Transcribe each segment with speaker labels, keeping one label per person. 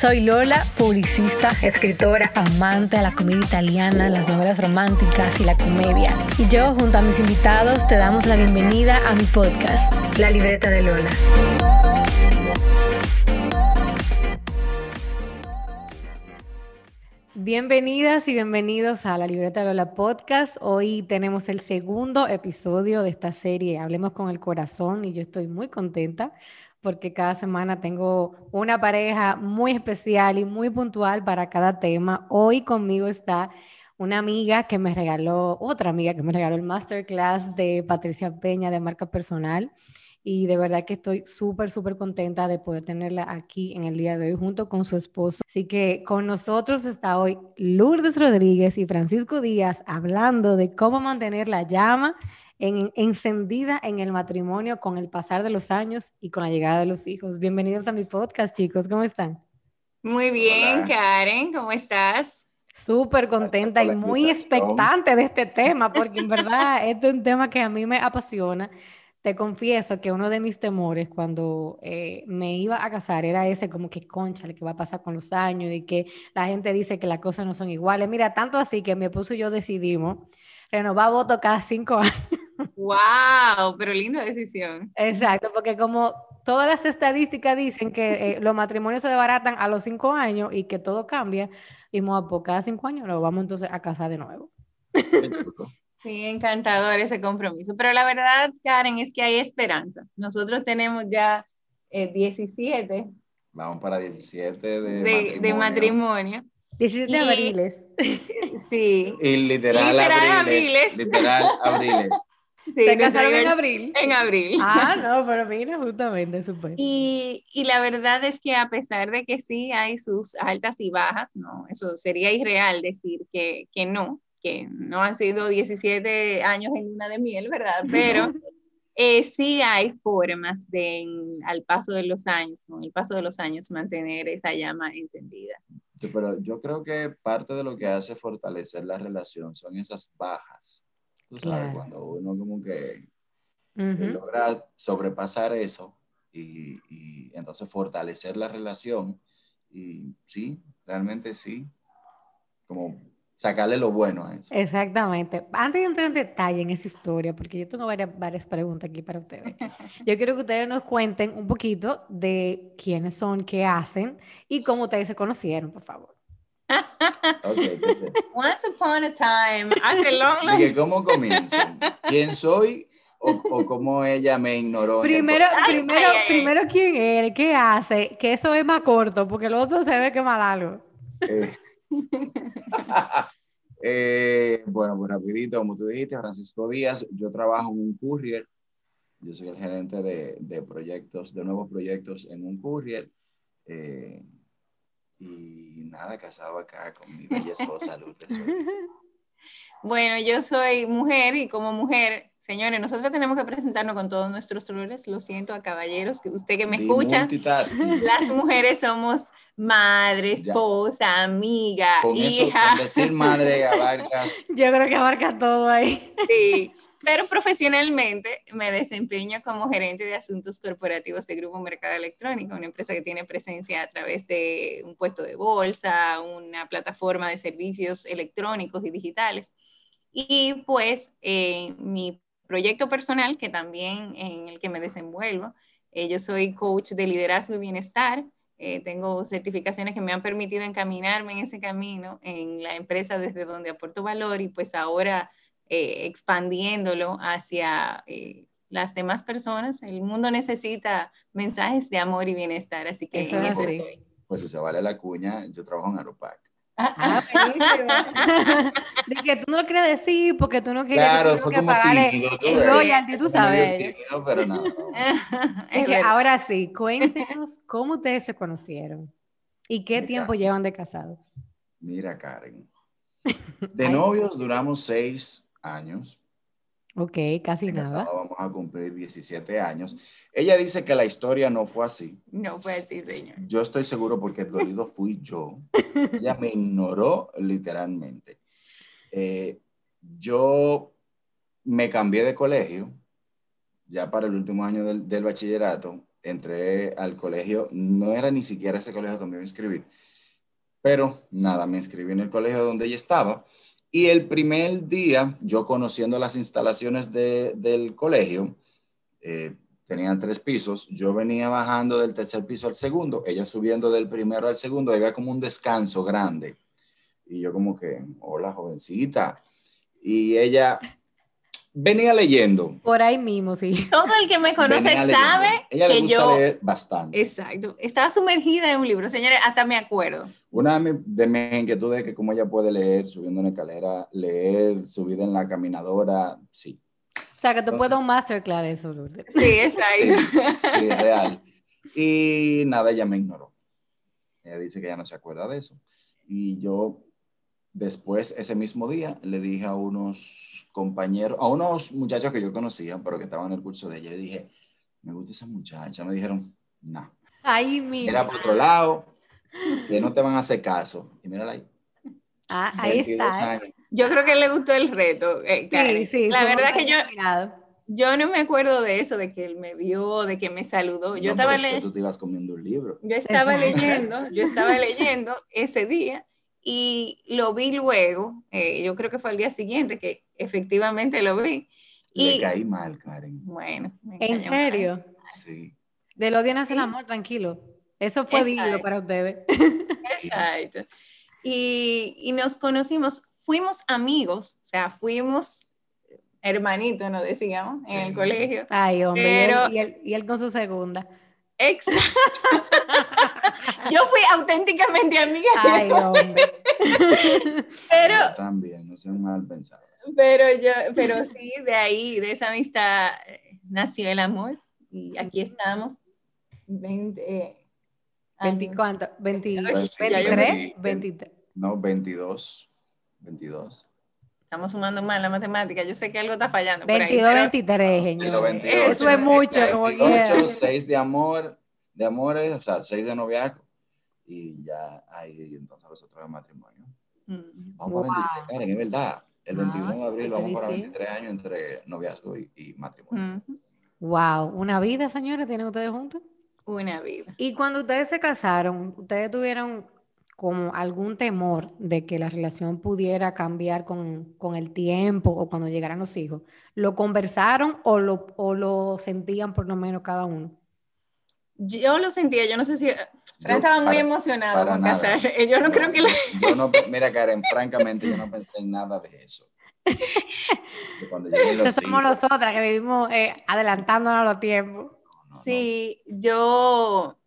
Speaker 1: Soy Lola, publicista, escritora, amante de la comedia italiana, las novelas románticas y la comedia. Y yo, junto a mis invitados, te damos la bienvenida a mi podcast, La Libreta de Lola. Bienvenidas y bienvenidos a la Libreta de Lola Podcast. Hoy tenemos el segundo episodio de esta serie Hablemos con el Corazón y yo estoy muy contenta porque cada semana tengo una pareja muy especial y muy puntual para cada tema. Hoy conmigo está una amiga que me regaló, otra amiga que me regaló el masterclass de Patricia Peña de marca personal. Y de verdad que estoy súper, súper contenta de poder tenerla aquí en el día de hoy junto con su esposo. Así que con nosotros está hoy Lourdes Rodríguez y Francisco Díaz hablando de cómo mantener la llama encendida en el matrimonio con el pasar de los años y con la llegada de los hijos. Bienvenidos a mi podcast, chicos. ¿Cómo están?
Speaker 2: Muy bien, Karen. ¿Cómo estás?
Speaker 1: Súper contenta y muy expectante de este tema, porque en verdad este es un tema que a mí me apasiona. Te confieso que uno de mis temores cuando eh, me iba a casar era ese como que concha, que va a pasar con los años y que la gente dice que las cosas no son iguales. Mira, tanto así que mi esposo y yo decidimos renovar voto cada cinco años.
Speaker 2: ¡Wow! Pero linda decisión.
Speaker 1: Exacto, porque como todas las estadísticas dicen que eh, los matrimonios se desbaratan a los cinco años y que todo cambia, y por pues, cada cinco años lo vamos entonces a casar de nuevo.
Speaker 2: Sí, encantador ese compromiso. Pero la verdad, Karen, es que hay esperanza. Nosotros tenemos ya 17. Eh,
Speaker 3: vamos para 17 de,
Speaker 2: matrimonio. De matrimonio.
Speaker 1: 17 abriles.
Speaker 2: Sí.
Speaker 3: Y literal, literal abriles. Literal abriles.
Speaker 1: ¿Se casaron en abril?
Speaker 2: En abril.
Speaker 1: Ah, no, pero mira, justamente, súper.
Speaker 2: Y, y, la verdad es que a pesar de que sí hay sus altas y bajas, no, eso sería irreal decir que, que no, que no han sido 17 años en luna de miel, ¿verdad? Pero eh, sí hay formas de, al paso de los años, con el paso de los años, mantener esa llama encendida.
Speaker 3: pero yo creo que parte de lo que hace fortalecer la relación son esas bajas Tú sabes, cuando uno como que logra sobrepasar eso y, y, entonces fortalecer la relación y sí, realmente sí, como sacarle lo bueno a eso.
Speaker 1: Exactamente. Antes de entrar en detalle en esa historia, porque yo tengo varias, varias preguntas aquí para ustedes, yo quiero que ustedes nos cuenten un poquito de quiénes son, qué hacen y cómo ustedes se conocieron, por favor.
Speaker 2: Once upon a time, hace long, long
Speaker 3: ¿Cómo comienzo? ¿Quién soy o, o, cómo ella me ignoró?
Speaker 1: Primero, primero, primero, ¿quién eres? ¿Qué hace? Que eso es más corto, porque el otro se ve que más largo.
Speaker 3: Eh, eh, bueno, pues rapidito, como tú dijiste, Francisco Díaz, yo trabajo en un courier, yo soy el gerente de, de proyectos, de nuevos proyectos en un courier. Eh, y nada, casado acá con mi bella esposa Lourdes.
Speaker 2: Bueno, yo soy mujer y como mujer, señores, nosotros tenemos que presentarnos con todos nuestros roles. Lo siento a caballeros, que usted que me escucha, las mujeres somos madre, esposa, amiga, hija.
Speaker 3: decir madre abarcas.
Speaker 1: Yo creo que abarca todo ahí.
Speaker 2: Sí. Pero profesionalmente me desempeño como gerente de asuntos corporativos de Grupo Mercado Electrónico, una empresa que tiene presencia a través de un puesto de bolsa, una plataforma de servicios electrónicos y digitales. Y pues eh, mi proyecto personal, que también en el que me desenvuelvo, eh, yo soy coach de liderazgo y bienestar. Eh, tengo certificaciones que me han permitido encaminarme en ese camino en la empresa desde donde aporto valor y pues ahora eh, expandiéndolo hacia eh, las demás personas. El mundo necesita mensajes de amor y bienestar, así que eso en eso estoy.
Speaker 3: Pues si se vale la cuña, yo trabajo en Aeropac.
Speaker 1: Ah, ah de que tú no lo quieres decir porque tú no quieres
Speaker 3: claro, fue que pagarle tímido,
Speaker 1: el royalty, tú sabes.
Speaker 3: pero no,
Speaker 1: es que ahora sí, cuéntenos cómo ustedes se conocieron y qué tiempo llevan de casados.
Speaker 3: Mira, Karen. De novios duramos seis años.
Speaker 1: Ok, casi nada.
Speaker 3: Vamos a cumplir 17 años. Ella dice que la historia no fue así.
Speaker 2: No fue así, señor.
Speaker 3: Yo estoy seguro porque el dolido fui yo. Ella me ignoró literalmente. Eh, yo me cambié de colegio ya para el último año del, del, bachillerato. Entré al colegio, no era ni siquiera ese colegio que me iba a inscribir, pero nada, me inscribí en el colegio donde ella estaba y el primer día, yo conociendo las instalaciones de, del colegio, eh, tenían tres pisos, yo venía bajando del tercer piso al segundo, ella subiendo del primero al segundo, había como un descanso grande. Y yo como que, hola jovencita. Y ella venía leyendo.
Speaker 1: Por ahí mismo, sí.
Speaker 2: Todo el que me conoce sabe
Speaker 3: Ella
Speaker 2: que
Speaker 3: le gusta
Speaker 2: yo...
Speaker 3: leer bastante.
Speaker 2: Exacto. Estaba sumergida en un libro, señores, hasta me acuerdo.
Speaker 3: Una de mis, de mis inquietudes es que cómo ella puede leer subiendo una escalera, leer subida en la caminadora, sí.
Speaker 1: O sea, que tú puedes un masterclass de eso, Lourdes.
Speaker 2: Sí, exacto.
Speaker 3: Sí, sí, real. Y nada, ella me ignoró. Ella dice que ya no se acuerda de eso. Y yo después, ese mismo día, le dije a unos compañeros, a unos muchachos que yo conocía, pero que estaban en el curso de ella, le dije, me gusta esa muchacha. Me dijeron, no.
Speaker 1: Ahí mismo.
Speaker 3: Mira por otro lado, que no te van a hacer caso. Y mírala ahí.
Speaker 1: Ah, ahí
Speaker 3: 22
Speaker 1: está.
Speaker 3: años.
Speaker 2: Yo creo que le gustó el reto. eh, Karen.
Speaker 1: Sí, sí.
Speaker 2: La verdad que yo, yo no me acuerdo de eso, de que él me vio, de que me saludó. Yo
Speaker 3: No,
Speaker 2: estaba
Speaker 3: pero es que
Speaker 2: leyendo.
Speaker 3: tú te ibas comiendo un libro.
Speaker 2: Yo estaba
Speaker 1: Exacto.
Speaker 2: leyendo, yo estaba leyendo ese día y lo vi luego, eh, yo creo que fue al día siguiente que efectivamente lo vi.
Speaker 3: Le
Speaker 2: Y
Speaker 3: caí mal, Karen.
Speaker 2: bueno, me
Speaker 1: ¿En
Speaker 2: cayó mal.
Speaker 1: serio?
Speaker 3: Sí.
Speaker 1: De los nace el
Speaker 2: Sí.
Speaker 1: amor, tranquilo. Eso fue digno para ustedes.
Speaker 2: Exacto. Y, y nos conocimos, fuimos amigos, o sea, fuimos hermanitos, nos decíamos, en el
Speaker 3: Sí.
Speaker 2: colegio.
Speaker 1: Ay, hombre. y él-
Speaker 2: Pero-
Speaker 1: y, él, y él con su segunda.
Speaker 2: Exacto. Yo fui auténticamente amiga de
Speaker 1: Ay,
Speaker 2: él,
Speaker 1: hombre.
Speaker 2: pero
Speaker 3: Yo también, no sean mal pensados.
Speaker 2: Pero yo, pero sí, de ahí, de esa amistad eh, nació el amor. Y aquí estamos. 20, eh, años.
Speaker 1: 20, ¿cuánto? 20,
Speaker 2: Ya
Speaker 3: yo
Speaker 1: 23,
Speaker 3: perdí.
Speaker 1: 23.
Speaker 3: No, 22. 22.
Speaker 2: Estamos sumando mal la matemática. Yo sé que algo está fallando. por ahí,
Speaker 1: 22,
Speaker 2: pero-
Speaker 1: 23,
Speaker 3: Y los
Speaker 1: señor.
Speaker 3: 22,
Speaker 1: Eso es mucho, como
Speaker 3: 28,
Speaker 1: quiera.
Speaker 3: 6 de amor, de amores, o sea, 6 de noviazgo. Y ya ahí entonces los otros de matrimonio.
Speaker 2: Mm.
Speaker 3: Vamos
Speaker 1: Wow.
Speaker 3: para 23, Karen, es verdad. El
Speaker 1: Ah,
Speaker 3: 21 de abril
Speaker 1: ¿qué te
Speaker 3: vamos para
Speaker 1: dice?
Speaker 3: 23 años entre noviazgo y, y matrimonio.
Speaker 2: Mm.
Speaker 1: Wow, una vida, señores, tienen ustedes juntos.
Speaker 2: Una vida.
Speaker 1: Y cuando ustedes se casaron, ¿ustedes tuvieron como algún temor de que la relación pudiera cambiar con, con el tiempo o cuando llegaran los hijos? ¿Lo conversaron o lo, o lo sentían por lo menos cada uno?
Speaker 2: Yo lo sentía, yo no sé si. Fran
Speaker 3: Yo,
Speaker 2: estaba muy
Speaker 3: para-
Speaker 2: emocionado
Speaker 3: para
Speaker 2: con
Speaker 3: nada.
Speaker 2: casarse. Yo no creo que. la-
Speaker 3: Yo no, mira, Karen, francamente, yo no pensé en nada de eso. Los
Speaker 1: somos nosotras que vivimos eh, adelantándonos a los tiempos.
Speaker 3: no, no.
Speaker 2: Sí, yo,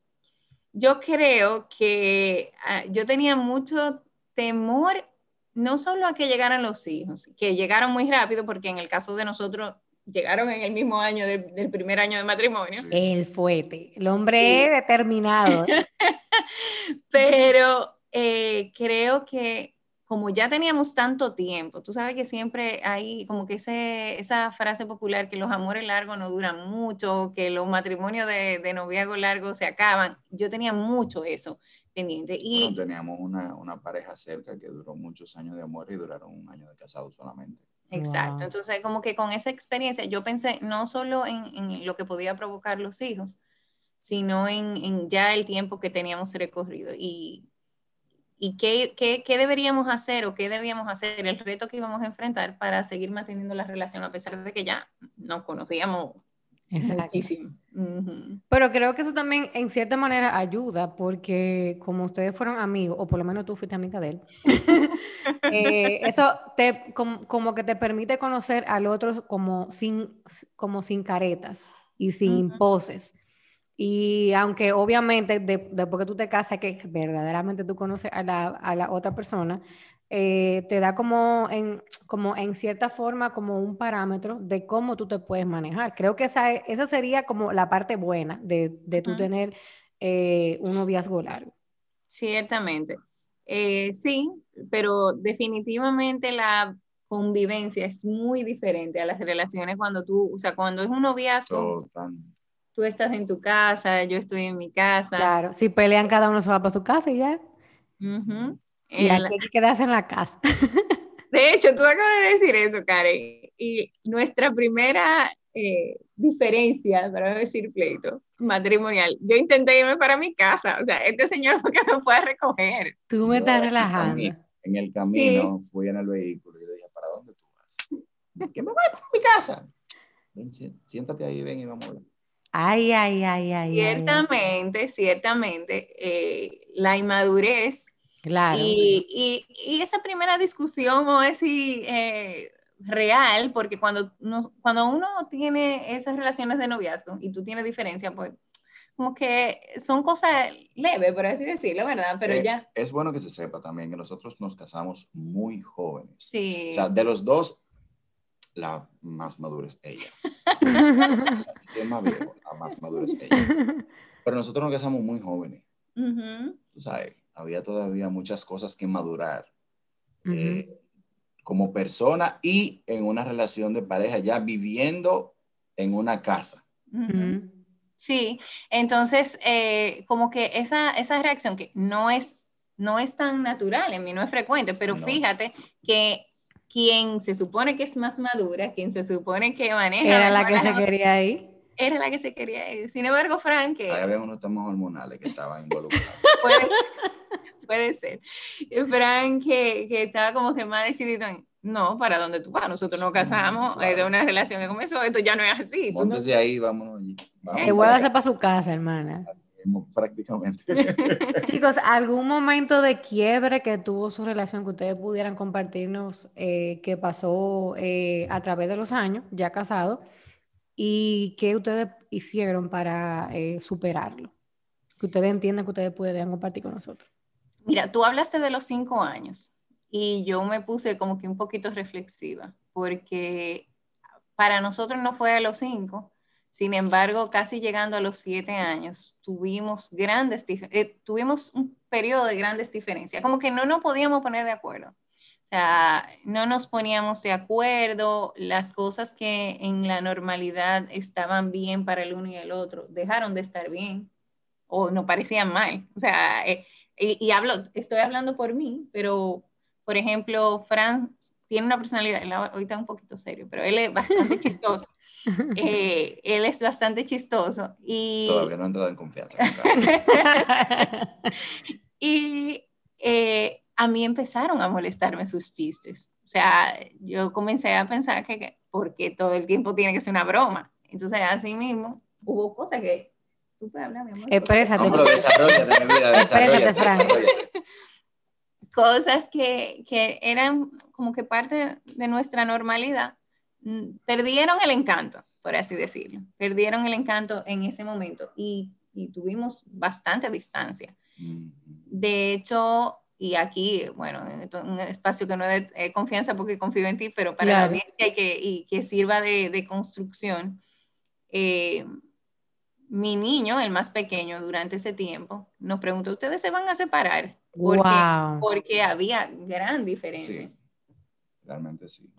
Speaker 2: yo creo que ah, yo tenía mucho temor, no solo a que llegaran los hijos, que llegaron muy rápido, porque en el caso de nosotros llegaron en el mismo año de- del primer año de matrimonio,
Speaker 3: Sí.
Speaker 1: El fuete. El hombre
Speaker 2: Sí.
Speaker 1: determinado.
Speaker 2: pero eh, creo que como ya teníamos tanto tiempo, tú sabes que siempre hay como que ese, esa frase popular que los amores largos no duran mucho, que los matrimonios de, de noviazgo largo se acaban. Yo tenía mucho eso pendiente. Y
Speaker 3: Bueno, teníamos una, una pareja cerca que duró muchos años de amor y duraron un año de casado solamente.
Speaker 2: Exacto.
Speaker 1: Wow.
Speaker 2: Entonces, como que con esa experiencia, yo pensé no solo en, en lo que podía provocar los hijos, sino en, en ya el tiempo que teníamos recorrido y, y qué, qué, qué deberíamos hacer o qué debíamos hacer, el reto que íbamos a enfrentar para seguir manteniendo la relación, a pesar de que ya nos conocíamos
Speaker 1: Exacto.
Speaker 2: muchísimo. Ujú.
Speaker 1: Pero creo que eso también en cierta manera ayuda porque como ustedes fueron amigos, o por lo menos tú fuiste amiga de él, eh, eso te, como, como que te permite conocer al otro como sin, como sin caretas y sin poses. Y aunque obviamente de- después que tú te casas, que verdaderamente tú conoces a la, a la otra persona, eh, te da como en, como en cierta forma como un parámetro de cómo tú te puedes manejar. Creo que esa, esa sería como la parte buena de, de tú tener eh, un noviazgo largo.
Speaker 2: Ciertamente. Eh, sí, pero definitivamente la convivencia es muy diferente a las relaciones cuando tú, o sea, cuando es un noviazgo, tú estás en tu casa, yo estoy en mi casa.
Speaker 1: Claro, si pelean cada uno se va para su casa y ya. Y aquí hay que quedarse en la casa.
Speaker 2: De hecho, tú acabas de decir eso, Karen. Y nuestra primera eh, diferencia, para no decir pleito, matrimonial, yo intenté irme para mi casa. O sea, este señor fue que me puede recoger.
Speaker 1: Tú me estás relajando.
Speaker 3: En el camino fui en el vehículo y le dije, ¿para dónde tú vas? Que me voy para mi casa. siéntate ahí, ven y vamos a hablar.
Speaker 1: Ay, ay, ay, ay.
Speaker 2: Ciertamente, ciertamente, eh, la inmadurez.
Speaker 1: Claro.
Speaker 2: Y, y, esa primera discusión o es eh, real, porque cuando, cuando uno tiene esas relaciones de noviazgo y tú tienes diferencia, pues como que son cosas leves, por así decirlo, ¿verdad? Pero
Speaker 3: eh,
Speaker 2: ya.
Speaker 3: Es bueno que se sepa también que nosotros nos casamos muy jóvenes.
Speaker 2: Sí.
Speaker 3: O sea, de los dos, la más madura es ella. ¿Quién más viejo? La más madura es ella. Pero nosotros nos casamos muy jóvenes. Tú sabes, había todavía muchas cosas que madurar. Eh, como persona y en una relación de pareja, ya viviendo en una casa.
Speaker 2: Sí, entonces eh, como que esa, esa reacción que no es, no es tan natural, en mí no es frecuente, pero fíjate que quien se supone que es más madura, quien se supone que maneja...
Speaker 1: Era la que se quería ir.
Speaker 2: Era la que se quería ir. Sin embargo, Frank... Que,
Speaker 3: había unos temas hormonales que estaban involucrados.
Speaker 2: puede, puede ser. Frank que, que estaba como que más decidido en no, para dónde tú vas, nosotros nos casamos, es de una relación que comenzó, esto ya no es así.
Speaker 3: Entonces no... ahí, vámonos.
Speaker 1: Que vuelvas para su casa, hermana.
Speaker 3: Prácticamente.
Speaker 1: Chicos, ¿algún momento de quiebre que tuvo su relación que ustedes pudieran compartirnos eh, que pasó eh, a través de los años, ya casado, y qué ustedes hicieron para eh, superarlo? Que ustedes entiendan que ustedes pueden compartir con nosotros.
Speaker 2: Mira, tú hablaste de los cinco años y yo me puse como que un poquito reflexiva, porque para nosotros no fue a los cinco, sin embargo, casi llegando a los siete años, tuvimos grandes, eh, tuvimos un periodo de grandes diferencias, como que no nos podíamos poner de acuerdo. Sea, no nos poníamos de acuerdo, las cosas que en la normalidad estaban bien para el uno y el otro, dejaron de estar bien o no parecían mal. O sea, eh, y, y, hablo, estoy hablando por mí, pero por ejemplo, Franz tiene una personalidad, ahorita un poquito serio, pero él es bastante chistoso. Eh, él es bastante chistoso y...
Speaker 3: Todavía no ha entrado en confianza.
Speaker 2: y eh, a mí empezaron a molestarme sus chistes. O sea, yo comencé a pensar que, porque todo el tiempo tiene que ser una broma. Entonces, así mismo, hubo cosas que... Tú puedes hablar, mi amor.
Speaker 1: Exprésate.
Speaker 3: No, desarrollate, mi vida,
Speaker 2: cosas que, que, eran como que parte de nuestra normalidad, mm, perdieron el encanto, por así decirlo. Perdieron el encanto en ese momento y, y tuvimos bastante distancia. De hecho, y aquí, bueno, un espacio que no es de confianza porque confío en ti, pero para la audiencia y que, y que sirva de, de construcción, eh, mi niño, el más pequeño, durante ese tiempo, nos preguntó, ¿ustedes se van a separar? Porque, porque había gran diferencia.
Speaker 3: Sí, realmente sí.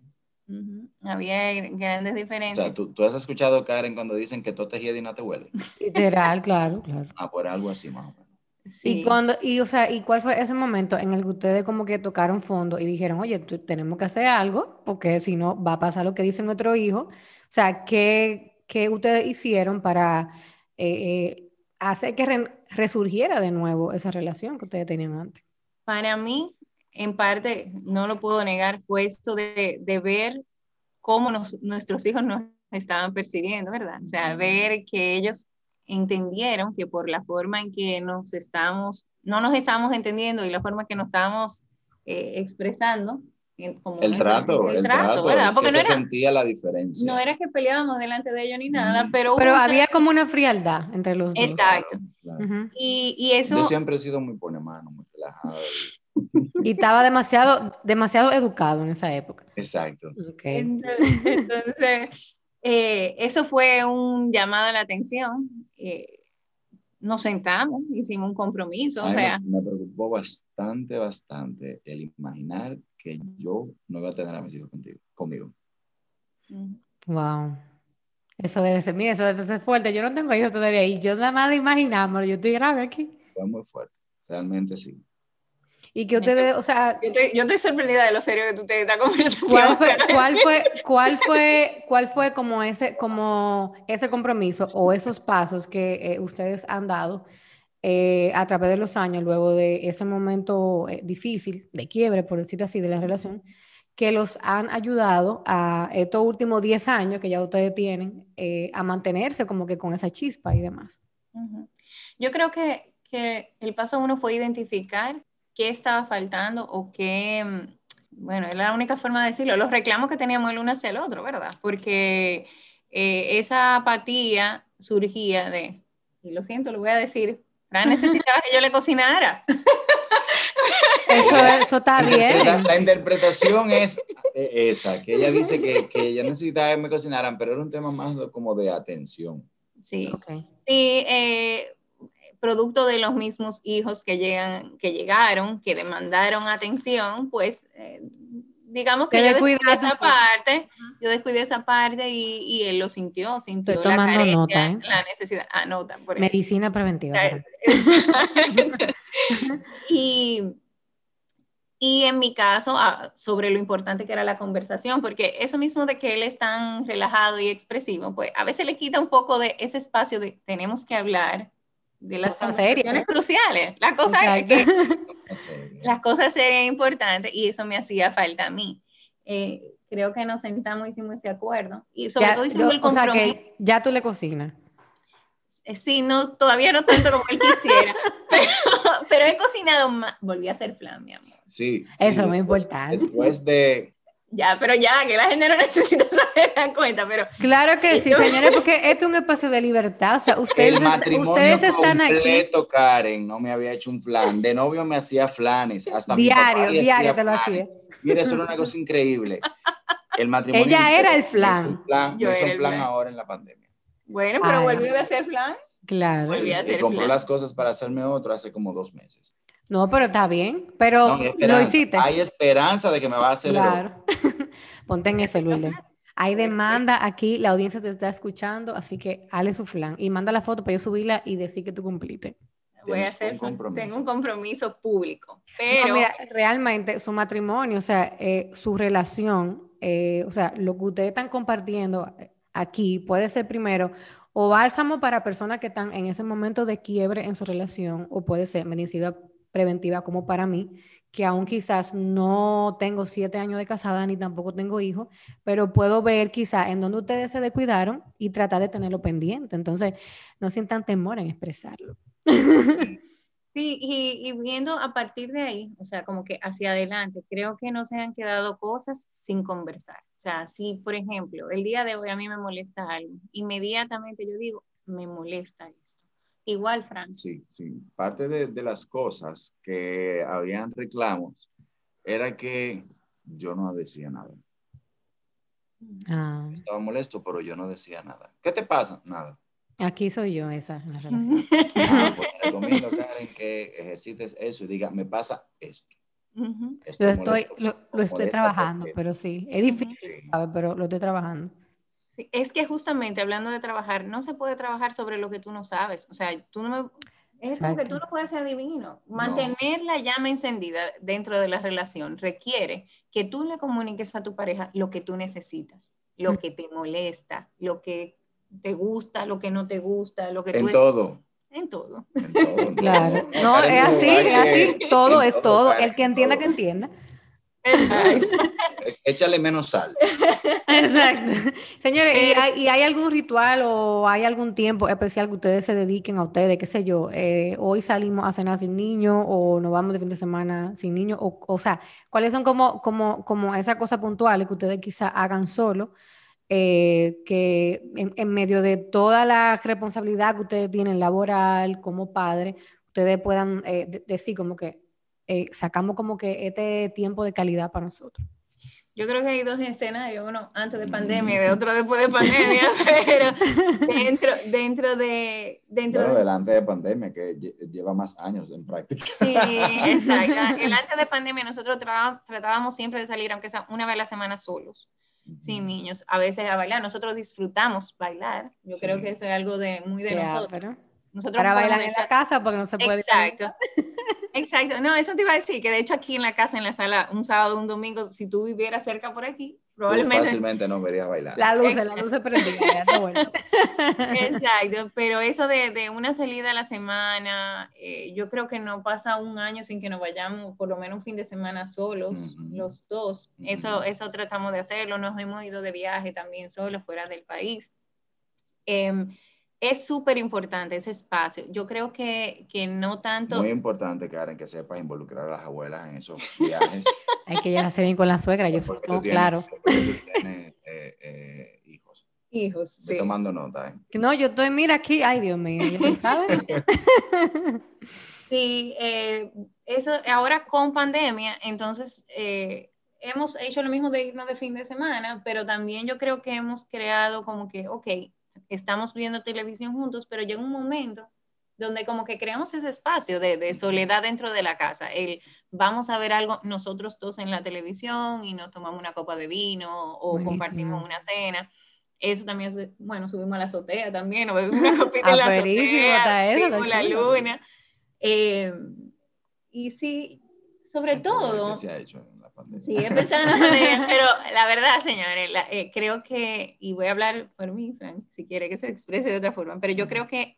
Speaker 2: Había grandes diferencias.
Speaker 3: O sea, ¿tú, ¿tú, has escuchado, Karen, cuando dicen que tú te y no te huele.
Speaker 1: Literal, claro, claro.
Speaker 3: Ah, por algo así más o menos.
Speaker 1: Sí. Y, cuando, y, o sea, ¿y cuál fue ese momento en el que ustedes como que tocaron fondo y dijeron, oye, tenemos que hacer algo, porque si no va a pasar lo que dice nuestro hijo? O sea, ¿qué, qué ustedes hicieron para eh, eh, hacer que resurgiera de nuevo esa relación que ustedes tenían antes?
Speaker 2: Para mí, en parte, no lo puedo negar, fue esto de, de ver cómo nuestros hijos nos estaban percibiendo, ¿verdad? O sea, ver que ellos entendieron que por la forma en que nos estamos, no nos estábamos entendiendo y la forma en que nos estábamos eh, expresando,
Speaker 3: el trato, el, trato, ¿verdad? Porque no se era, sentía la diferencia.
Speaker 2: No era que peleábamos delante de ellos ni nada, pero...
Speaker 1: Pero había como una frialdad entre los dos.
Speaker 2: Exacto. y, y, eso...
Speaker 3: Yo siempre he sido muy pone mano, muy relajado.
Speaker 1: Y... estaba demasiado, demasiado educado en esa época.
Speaker 3: Exacto.
Speaker 1: Okay.
Speaker 2: Entonces, eh, eso fue un llamado a la atención. Eh, nos sentamos, hicimos un compromiso, o sea.
Speaker 3: Me, preocupó bastante, bastante el imaginar que yo no iba a tener a mis hijos contigo, conmigo.
Speaker 1: Wow. Eso debe ser, mira, eso debe ser fuerte. Yo no tengo hijos todavía y yo nada más de imaginármelo, yo estoy grave aquí.
Speaker 3: Fue muy fuerte, realmente sí.
Speaker 1: Y que ustedes, o sea...
Speaker 2: Yo estoy, yo estoy, sorprendida de lo serio que tú te esta conversación.
Speaker 1: ¿Cuál fue, cuál fue, cuál fue, cuál fue como, ese, como ese compromiso o esos pasos que eh, ustedes han dado eh, a través de los años, luego de ese momento eh, difícil, de quiebre, por decir así, de la relación, que los han ayudado a estos últimos 10 años que ya ustedes tienen, a mantenerse como que con esa chispa y demás?
Speaker 2: Yo creo que, que el paso uno fue identificar qué estaba faltando o qué, mm, bueno, es la única forma de decirlo, los reclamos que teníamos el uno hacia el otro, ¿verdad? Porque eh, esa apatía surgía de, y lo siento, lo voy a decir, Fran necesitaba que yo le cocinara.
Speaker 1: Eso, está bien.
Speaker 3: La, interpretación es esa, que ella dice que, que ella necesitaba que me cocinaran, pero era un tema más como de atención.
Speaker 2: Sí. Sí, eh, producto de los mismos hijos que, llegan, que llegaron, que demandaron atención, pues eh, digamos que yo descuidé esa parte, yo descuidé esa parte y, él lo sintió, sintió
Speaker 1: la carencia, ¿eh?
Speaker 2: la necesidad, anota.
Speaker 1: Por Medicina preventiva.
Speaker 2: y, y en mi caso, ah, sobre lo importante que era la conversación, porque eso mismo de que él es tan relajado y expresivo, pues a veces le quita un poco de ese espacio de tenemos que hablar, de las conversaciones cruciales. La cosa es que las cosas serias importantes y eso me hacía falta a mí. Eh, creo que nos sentamos y hicimos ese acuerdo. Y sobre todo hicimos el compromiso. O sea que
Speaker 1: ya tú le cocinas.
Speaker 2: Eh, sí, no, todavía no tanto como él quisiera, pero, he cocinado más. Volví a hacer flan, mi amor.
Speaker 3: Sí.
Speaker 1: Eso es muy importante.
Speaker 3: Después de
Speaker 2: ya, pero ya, que la gente no necesita saber la cuenta, pero...
Speaker 1: Claro que sí, señores, porque este es un espacio de libertad, o sea, ustedes, ustedes están
Speaker 3: completo, aquí... Karen, no me había hecho un flan, de novio me hacía flanes, hasta
Speaker 1: Diario, diario te lo hacía.
Speaker 3: Mira, eso era una cosa increíble. El matrimonio...
Speaker 1: Ella era el flan.
Speaker 3: un flan, Yo un flan ahora en la pandemia.
Speaker 2: Bueno, pero volví a hacer flan.
Speaker 1: Claro.
Speaker 2: Volví a hacer
Speaker 3: y compró las cosas para hacerme otro hace como dos meses.
Speaker 1: No, pero está bien. Pero lo hiciste.
Speaker 3: Hay esperanza de que me va a hacer.
Speaker 1: Claro. Ponte en ese, Luis. Hay demanda aquí, la audiencia te está escuchando, así que hale su flan y manda la foto para yo subirla y decir que tú cumpliste.
Speaker 2: Voy a hacer, tengo un compromiso público. Pero
Speaker 1: mira, realmente su matrimonio, o sea, eh, su relación, eh, o sea, lo que ustedes están compartiendo aquí puede ser primero o bálsamo para personas que están en ese momento de quiebre en su relación, o puede ser medicina preventiva como para mí, que aún quizás no tengo siete años de casada ni tampoco tengo hijos, pero puedo ver quizás en donde ustedes se descuidaron y tratar de tenerlo pendiente. Entonces, no sientan temor en expresarlo.
Speaker 2: Sí, y, viendo a partir de ahí, o sea, como que hacia adelante, creo que no se han quedado cosas sin conversar. O sea, si, por ejemplo, el día de hoy a mí me molesta algo, inmediatamente yo digo, me molesta eso Igual, Fran.
Speaker 3: Sí, sí. Parte de, las cosas que habían reclamos era que yo no decía nada. Ah. Estaba molesto, pero yo no decía nada. ¿Qué te pasa? Nada.
Speaker 1: Aquí soy yo esa en la relación.
Speaker 3: Ah, pues, recomiendo, Karen, que ejercites eso y diga, me pasa esto.
Speaker 1: lo estoy, lo, estoy trabajando, pero sí, es difícil, pero lo estoy trabajando
Speaker 2: es que justamente hablando de trabajar, no se puede trabajar sobre lo que tú no sabes. O sea, tú no me, es como que tú no puedes ser adivino. Mantener la llama encendida dentro de la relación requiere que tú le comuniques a tu pareja lo que tú necesitas, lo que te molesta, lo que te gusta, lo que no te gusta, lo que
Speaker 3: en todo.
Speaker 2: En todo.
Speaker 3: En todo.
Speaker 1: claro. No, es así, es así. Todo es todo. El que entienda, que entienda.
Speaker 3: Échale menos sal.
Speaker 1: Exacto. Señores, ¿y hay, algún ritual o hay algún tiempo especial que ustedes se dediquen a ustedes? ¿Qué sé yo? Eh, hoy salimos a cenar sin niños o nos vamos de fin de semana sin niños. O, o sea, ¿cuáles son como, como, como esas cosas puntuales que ustedes quizá hagan solo? Eh, que en, medio de toda la responsabilidad que ustedes tienen laboral como padre, ustedes puedan eh, decir como que eh, sacamos como que este tiempo de calidad para nosotros.
Speaker 2: yo creo que hay dos escenarios, uno antes de pandemia y de otro después de pandemia, pero dentro, dentro de... Dentro
Speaker 3: bueno, delante de pandemia, que lleva más años en práctica.
Speaker 2: Sí, exacto. El antes de pandemia nosotros tratábamos siempre de salir, aunque sea una vez a la semana solos, sin niños, a veces a bailar. Nosotros disfrutamos bailar, yo creo que eso es algo de muy de nosotros.
Speaker 1: Nosotros. Para bailar en la casa porque no se puede.
Speaker 2: Exacto. Exacto, no, eso te iba a decir, que de hecho aquí en la casa, en la sala, un sábado, un domingo, si tú vivieras cerca por aquí, probablemente...
Speaker 3: fácilmente no verías bailar.
Speaker 1: La luz, la luz se prendía, bueno.
Speaker 2: Exacto, pero eso de, de, una salida a la semana, eh, yo creo que no pasa un año sin que nos vayamos por lo menos un fin de semana solos, los dos. Eso, eso tratamos de hacerlo, nos hemos ido de viaje también solos, fuera del país. Eh, es súper importante ese espacio. Yo creo que, que, no tanto...
Speaker 3: Muy importante, Karen, que sepas involucrar a las abuelas en esos viajes.
Speaker 1: Hay que llevarse bien con la suegra, yo soy claro.
Speaker 3: Tienes, eh, eh, hijos.
Speaker 2: Hijos,
Speaker 3: sí. tomando nota. ¿eh?
Speaker 1: No, yo estoy, mira aquí, ay Dios mío, ¿sabes?
Speaker 2: sí, eh, eso, ahora con pandemia, entonces hemos hecho lo mismo de irnos de fin de semana, pero también yo creo que hemos creado como que, ok, estamos viendo televisión juntos, pero llega un momento donde como que creamos ese espacio de, soledad dentro de la casa. El vamos a ver algo nosotros dos en la televisión y nos tomamos una copa de vino o compartimos una cena. Eso también, bueno, subimos a la azotea también, o bebimos una copita en la azotea, la luna. Eh, y sí, sobre todo...
Speaker 3: Se ha hecho?
Speaker 2: Sí, he pensado en la pandemia, pero la verdad, señores, eh, creo que, y voy a hablar por mí, Frank, si quiere que se exprese de otra forma, pero yo creo que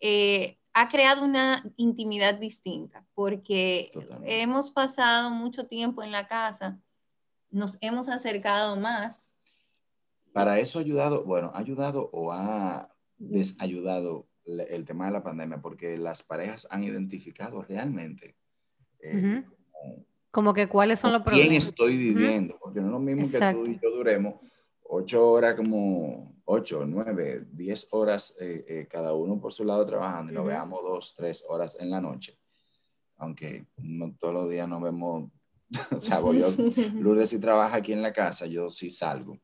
Speaker 2: eh, ha creado una intimidad distinta, porque hemos pasado mucho tiempo en la casa, nos hemos acercado más.
Speaker 3: Para eso ha ayudado, bueno, ha ayudado o ha desayudado el tema de la pandemia, porque las parejas han identificado realmente eh,
Speaker 1: como que cuáles son los problemas.
Speaker 3: ¿Quién estoy viviendo? Porque no es lo mismo que tú y yo duremos ocho horas, como ocho, nueve, diez horas eh, eh, cada uno por su lado trabajando y nos veamos dos, tres horas en la noche. Aunque no todos los días nos vemos, o sea, voy yo, Lourdes sí trabaja aquí en la casa, yo sí salgo.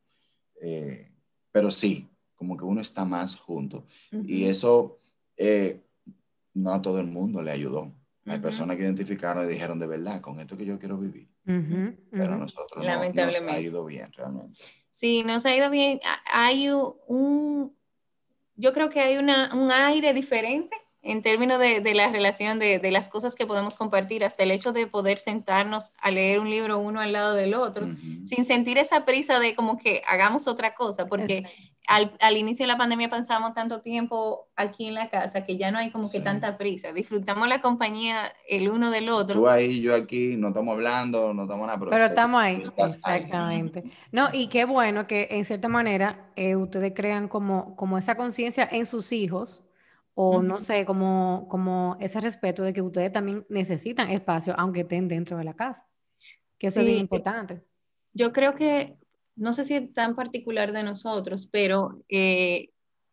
Speaker 3: Eh, pero sí, como que uno está más junto. Y eso no a todo el mundo le ayudó. Hay personas que identificaron y dijeron de verdad, con esto que yo quiero vivir. Pero a nosotros no, nos ha ido bien realmente.
Speaker 2: Sí, nos ha ido bien. Hay un, yo creo que hay una, un aire diferente en términos de, de la relación, de, de, las cosas que podemos compartir, hasta el hecho de poder sentarnos a leer un libro uno al lado del otro, sin sentir esa prisa de como que hagamos otra cosa, porque al, al, inicio de la pandemia pasamos tanto tiempo aquí en la casa que ya no hay como que tanta prisa, disfrutamos la compañía el uno del otro.
Speaker 3: Tú ahí, yo aquí, no estamos hablando, no estamos nada,
Speaker 1: pero, estamos ahí. Exactamente. No, y qué bueno que en cierta manera eh, ustedes crean como, como esa conciencia en sus hijos o no sé, como, como ese respeto de que ustedes también necesitan espacio, aunque estén dentro de la casa, que eso es bien importante.
Speaker 2: Yo creo que, no sé si es tan particular de nosotros, pero eh,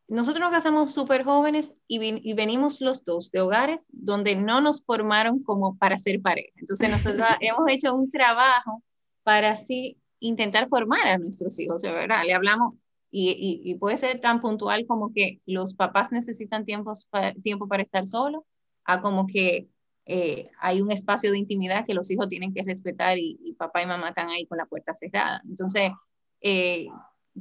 Speaker 2: nosotros nos casamos súper jóvenes y, y, venimos los dos de hogares donde no nos formaron como para ser pareja. Entonces nosotros hemos hecho un trabajo para así intentar formar a nuestros hijos, ¿verdad? Le hablamos, y, puede ser tan puntual como que los papás necesitan tiempos tiempo para estar solos, a como que eh, hay un espacio de intimidad que los hijos tienen que respetar y, papá y mamá están ahí con la puerta cerrada. Entonces, eh,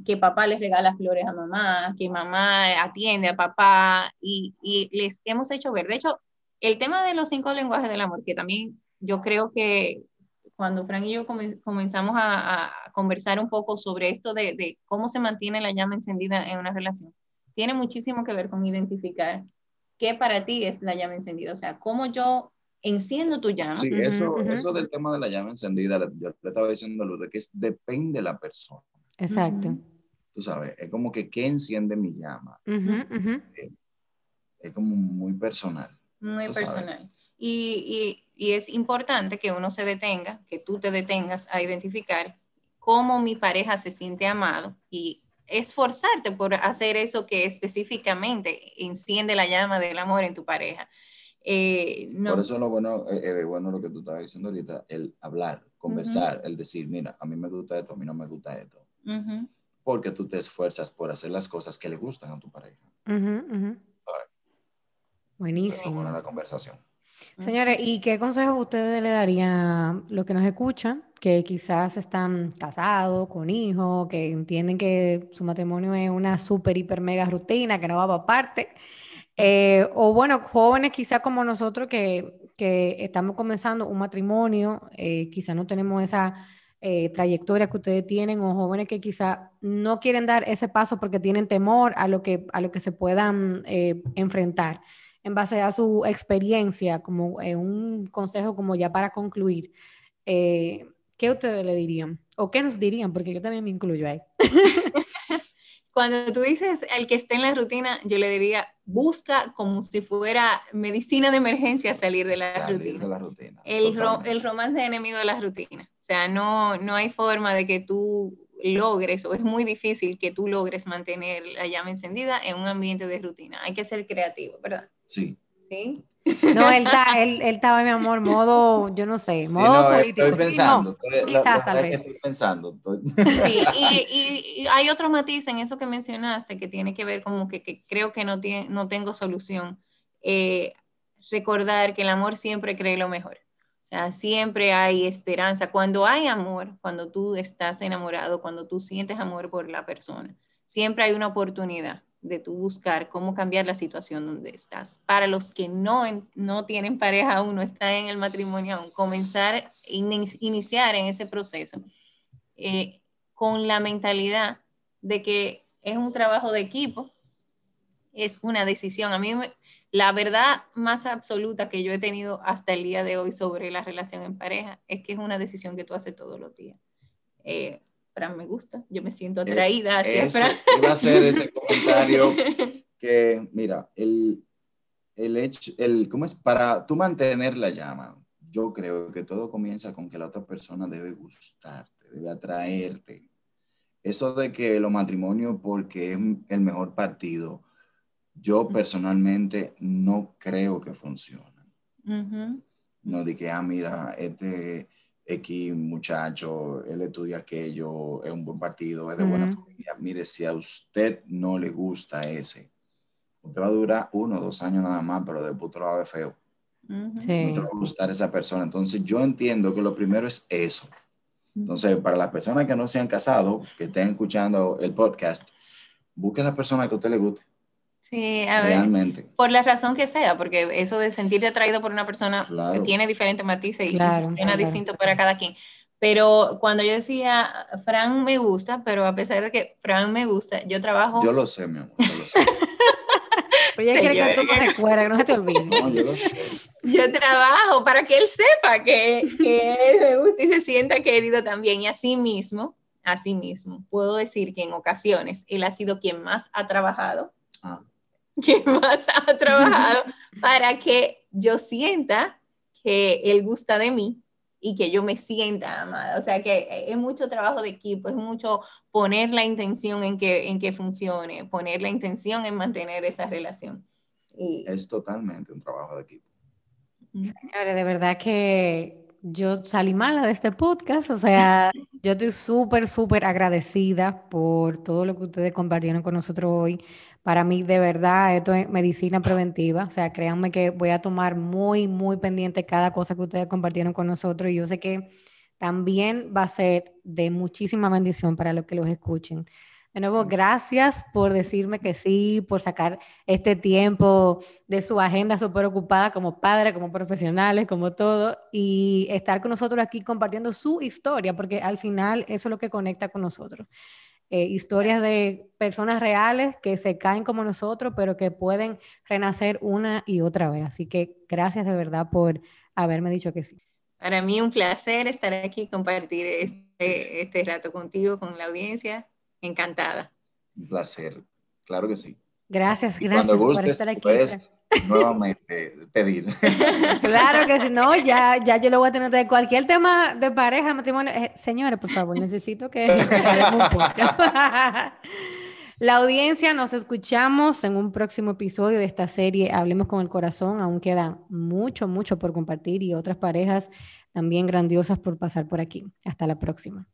Speaker 2: que papá les regala flores a mamá, que mamá atiende a papá y, y, les hemos hecho ver. De hecho, el tema de los cinco lenguajes del amor, que también yo creo que cuando Frank y yo comenzamos a, conversar un poco sobre esto de, cómo se mantiene la llama encendida en una relación, tiene muchísimo que ver con identificar qué para ti es la llama encendida, o sea, cómo yo enciendo tu llama.
Speaker 3: Sí, eso, eso del tema de la llama encendida, yo le estaba diciendo a Luz, que es, depende de la persona.
Speaker 1: Exacto.
Speaker 3: Tú sabes, es como que qué enciende mi llama. Eh, es como muy personal.
Speaker 2: Muy personal. Y, y, es importante que uno se detenga, que tú te detengas a identificar cómo mi pareja se siente amado y esforzarte por hacer eso que específicamente enciende la llama del amor en tu pareja.
Speaker 3: Eh, no. Por eso lo bueno, eh, eh, bueno lo que tú estabas diciendo ahorita, el hablar. conversar, el decir, mira, a mí me gusta esto, a mí no me gusta esto. Porque tú te esfuerzas por hacer las cosas que le gustan a tu pareja.
Speaker 1: Buenísimo.
Speaker 3: la conversación.
Speaker 1: Señores, ¿y qué consejos ustedes le darían a los que nos escuchan, que quizás están casados, con hijos, que entienden que su matrimonio es una súper, hiper, mega rutina, que no va para parte? Eh, o bueno, jóvenes quizás como nosotros que, que estamos comenzando un matrimonio, eh, quizás no tenemos esa eh, trayectoria que ustedes tienen, o jóvenes que quizás no quieren dar ese paso porque tienen temor a lo que, a lo que se puedan enfrentar en base a su experiencia, como eh, un consejo como ya para concluir, eh, ¿qué ustedes le dirían? ¿O qué nos dirían? Porque yo también me incluyo ahí.
Speaker 2: Cuando tú dices el que esté en la rutina, yo le diría, busca como si fuera medicina de emergencia salir de la rutina. El, el, romance enemigo de la rutina. O sea, no, no hay forma de que tú logres, o es muy difícil que tú logres mantener la llama encendida en un ambiente de rutina. Hay que ser creativo, ¿verdad?
Speaker 3: Sí.
Speaker 2: ¿Sí?
Speaker 1: No, él, está, él, él estaba, mi amor, modo, yo no sé, modo político.
Speaker 3: Estoy pensando, quizás tal vez. Estoy pensando.
Speaker 2: Sí, y, y, hay otro matiz en eso que mencionaste que tiene que ver como que, que creo que no, tiene, no tengo solución. Eh, recordar que el amor siempre cree lo mejor. O sea, siempre hay esperanza. Cuando hay amor, cuando tú estás enamorado, cuando tú sientes amor por la persona, siempre hay una oportunidad de tú buscar cómo cambiar la situación donde estás. Para los que no, no tienen pareja aún, no están en el matrimonio aún, comenzar, iniciar en ese proceso eh, con la mentalidad de que es un trabajo de equipo, es una decisión. A mí la verdad más absoluta que yo he tenido hasta el día de hoy sobre la relación en pareja es que es una decisión que tú haces todos los días. Eh, Fran me gusta, yo me siento eh, atraída hacia
Speaker 3: Eso, Fran. Iba a hacer ese comentario que, mira, el, el hecho, el, ¿cómo es? Para tú mantener la llama, yo creo que todo comienza con que la otra persona debe gustarte, debe atraerte. Eso de que los matrimonios, porque es el mejor partido, yo personalmente no creo que funcionen. No de que, ah, mira, este X muchacho, él estudia aquello, es un buen partido, es de buena familia. Mire, si a usted no le gusta ese, usted va a durar uno o dos años nada más, pero de puto lo va a ver feo. No te va a gustar esa persona. Entonces yo entiendo que lo primero es eso. Entonces, para las personas que no se han casado, que estén escuchando el podcast, busquen la persona que a usted le guste.
Speaker 2: Sí, a ver, Realmente. por la razón que sea, porque eso de sentirte atraído por una persona tiene diferentes matices y funciona distinto para cada quien. Pero cuando yo decía, Fran me gusta, pero a pesar de que Fran me gusta, yo trabajo...
Speaker 3: Yo lo sé, mi amor, yo lo sé.
Speaker 1: pero ella quiere que tú te recuerdes, que no se te olvide.
Speaker 3: No, yo lo sé.
Speaker 2: Yo trabajo para que él sepa que, que él me gusta y se sienta querido también. Y así mismo, así mismo, puedo decir que en ocasiones él ha sido quien más ha trabajado. Ah que más ha trabajado para que yo sienta que él gusta de mí y que yo me sienta amada. O sea que es mucho trabajo de equipo, es mucho poner la intención en que, en que funcione, poner la intención en mantener esa relación.
Speaker 3: Es totalmente un trabajo de equipo.
Speaker 1: Señores, de verdad que yo salí mala de este podcast, o sea, yo estoy súper, súper agradecida por todo lo que ustedes compartieron con nosotros hoy, para mí, de verdad, esto es medicina preventiva. O sea, créanme que voy a tomar muy, muy pendiente cada cosa que ustedes compartieron con nosotros. Y yo sé que también va a ser de muchísima bendición para los que los escuchen. De nuevo, gracias por decirme que sí, por sacar este tiempo de su agenda súper ocupada como padre, como profesionales, como todo, y estar con nosotros aquí compartiendo su historia, porque al final eso es lo que conecta con nosotros. Eh, historias de personas reales que se caen como nosotros, pero que pueden renacer una y otra vez. Así que gracias de verdad por haberme dicho que sí.
Speaker 2: Para mí un placer estar aquí y compartir este, este rato contigo, con la audiencia. Encantada.
Speaker 3: Un placer, claro que sí.
Speaker 1: Gracias, gracias por estar aquí
Speaker 3: nuevamente pedir.
Speaker 1: Claro que si no, ya, ya yo lo voy a tener de cualquier tema de pareja, matrimonio. Eh, señores, por favor, necesito que La audiencia, nos escuchamos en un próximo episodio de esta serie Hablemos con el Corazón. Aún queda mucho, mucho por compartir y otras parejas también grandiosas por pasar por aquí. Hasta la próxima.